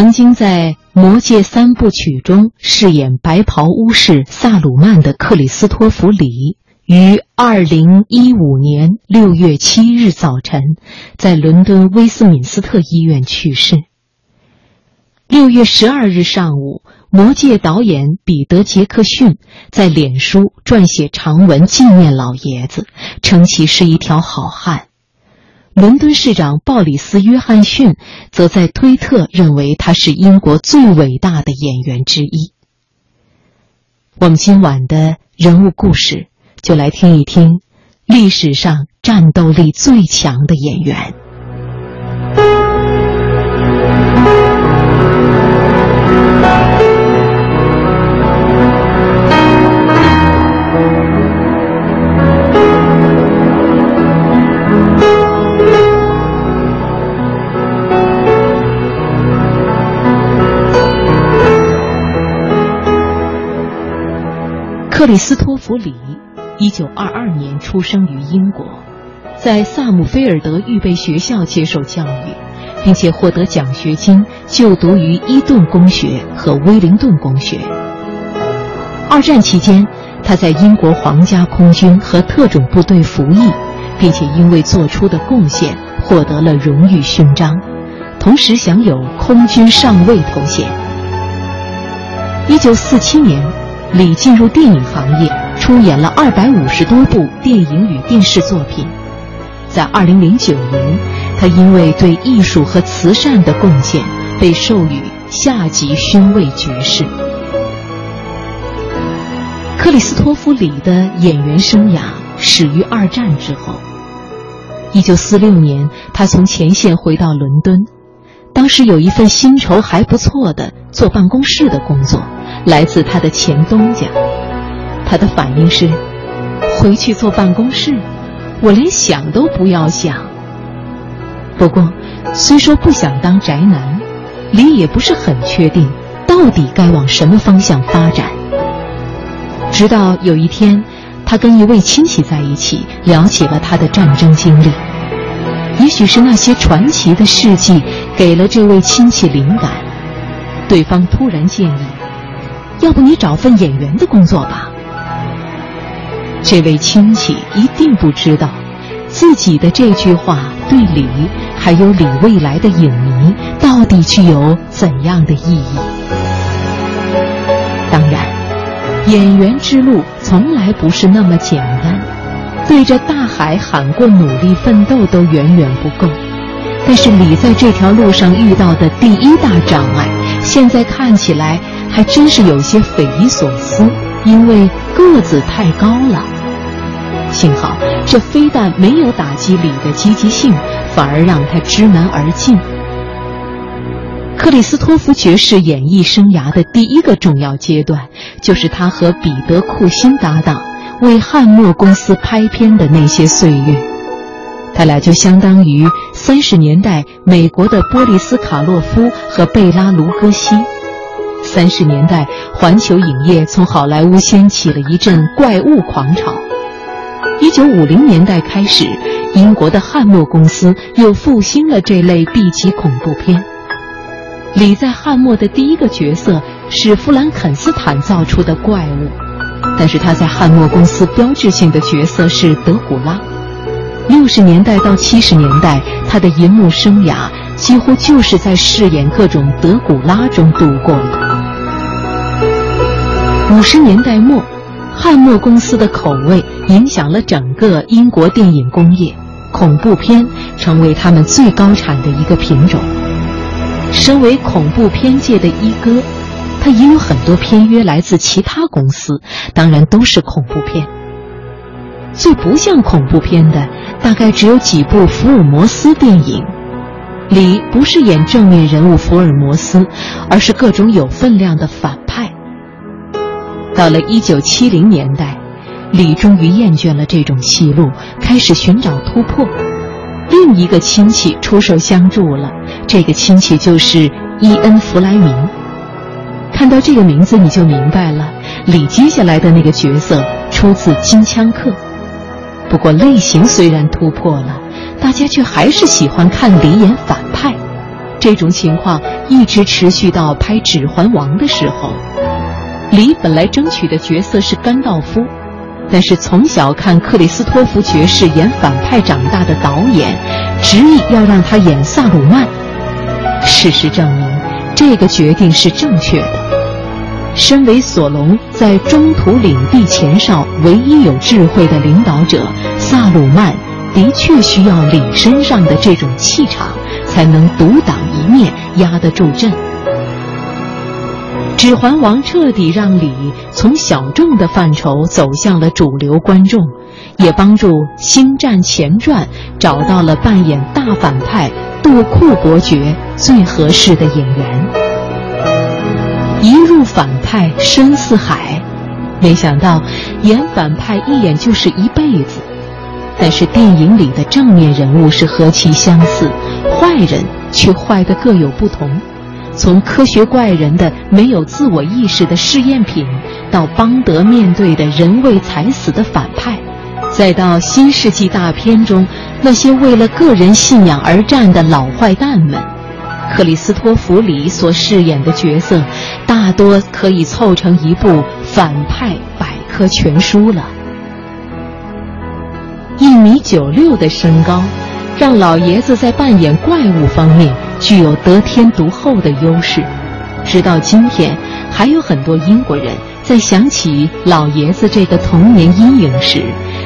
曾经在《魔戒》三部曲中饰演白袍巫师萨鲁曼的克里斯托弗·里，于二零一五年六月七日早晨，在伦敦威斯敏斯特医院去世。六月十二日上午，《魔戒》导演彼得·杰克逊在脸书撰写长文纪念老爷子，称其是一条好汉。伦敦市长鲍里斯·约翰逊则在推特认为他是英国最伟大的演员之一。我们今晚的人物故事，就来听一听历史上战斗力最强的演员。克里斯托弗·里，一九二二年出生于英国，在萨姆菲尔德预备学校接受教育，并且获得奖学金就读于伊顿公学和威灵顿公学。二战期间，他在英国皇家空军和特种部队服役，并且因为做出的贡献获得了荣誉勋章，同时享有空军上尉头衔。一九四七年。李进入电影行业，出演了二百五十多部电影与电视作品。在二零零九年，他因为对艺术和慈善的贡献，被授予下级勋位爵士。克里斯托弗·里的演员生涯始于二战之后。一九四六年，他从前线回到伦敦，当时有一份薪酬还不错的坐办公室的工作。来自他的前东家，他的反应是：回去坐办公室，我连想都不要想。不过，虽说不想当宅男，李也不是很确定到底该往什么方向发展。直到有一天，他跟一位亲戚在一起聊起了他的战争经历。也许是那些传奇的事迹给了这位亲戚灵感，对方突然建议。要不你找份演员的工作吧。这位亲戚一定不知道，自己的这句话对李还有李未来的影迷到底具有怎样的意义。当然，演员之路从来不是那么简单，对着大海喊过努力奋斗都远远不够。但是李在这条路上遇到的第一大障碍，现在看起来。还真是有些匪夷所思，因为个子太高了。幸好这非但没有打击李的积极性，反而让他知难而进。克里斯托弗爵士演艺生涯的第一个重要阶段，就是他和彼得库辛搭档为汉默公司拍片的那些岁月。他俩就相当于三十年代美国的波利斯卡洛夫和贝拉卢戈西。三十年代，环球影业从好莱坞掀起了一阵怪物狂潮。一九五零年代开始，英国的汉默公司又复兴了这类 B 级恐怖片。李在汉默的第一个角色是弗兰肯斯坦造出的怪物，但是他在汉默公司标志性的角色是德古拉。六十年代到七十年代，他的银幕生涯几乎就是在饰演各种德古拉中度过的。五十年代末，汉默公司的口味影响了整个英国电影工业，恐怖片成为他们最高产的一个品种。身为恐怖片界的一哥，他也有很多片约来自其他公司，当然都是恐怖片。最不像恐怖片的，大概只有几部福尔摩斯电影。里不是演正面人物福尔摩斯，而是各种有分量的反。到了一九七零年代，李终于厌倦了这种戏路，开始寻找突破。另一个亲戚出手相助了，这个亲戚就是伊恩·弗莱明。看到这个名字，你就明白了，李接下来的那个角色出自《金枪客》。不过类型虽然突破了，大家却还是喜欢看李演反派。这种情况一直持续到拍《指环王》的时候。李本来争取的角色是甘道夫，但是从小看克里斯托弗爵士演反派长大的导演，执意要让他演萨鲁曼。事实证明，这个决定是正确的。身为索隆在中土领地前哨唯一有智慧的领导者，萨鲁曼的确需要李身上的这种气场，才能独当一面，压得住阵。《指环王》彻底让李从小众的范畴走向了主流观众，也帮助《星战前传》找到了扮演大反派杜库伯爵最合适的演员。一入反派深似海，没想到演反派一演就是一辈子。但是电影里的正面人物是何其相似，坏人却坏得各有不同。从科学怪人的没有自我意识的试验品，到邦德面对的人为财死的反派，再到新世纪大片中那些为了个人信仰而战的老坏蛋们，克里斯托弗里所饰演的角色，大多可以凑成一部反派百科全书了。一米九六的身高，让老爷子在扮演怪物方面。具有得天独厚的优势，直到今天，还有很多英国人在想起老爷子这个童年阴影时，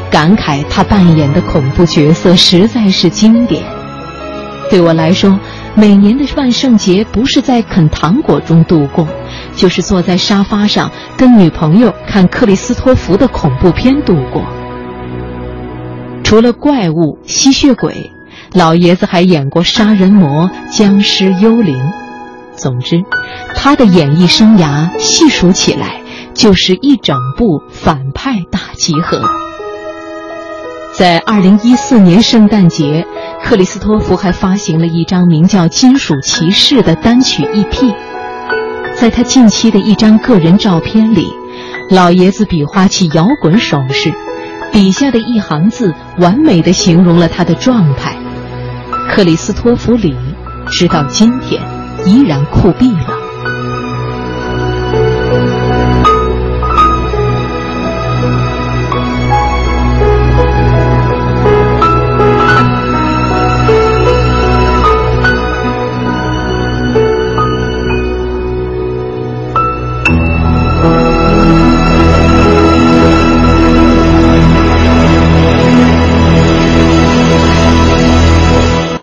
感慨他扮演的恐怖角色实在是经典。对我来说，每年的万圣节不是在啃糖果中度过，就是坐在沙发上跟女朋友看克里斯托弗的恐怖片度过。除了怪物、吸血鬼。老爷子还演过杀人魔、僵尸、幽灵，总之，他的演艺生涯细数起来就是一整部反派大集合。在二零一四年圣诞节，克里斯托弗还发行了一张名叫《金属骑士》的单曲 EP。在他近期的一张个人照片里，老爷子比划起摇滚手势，底下的一行字完美的形容了他的状态。克里斯托弗里，直到今天依然酷毙了。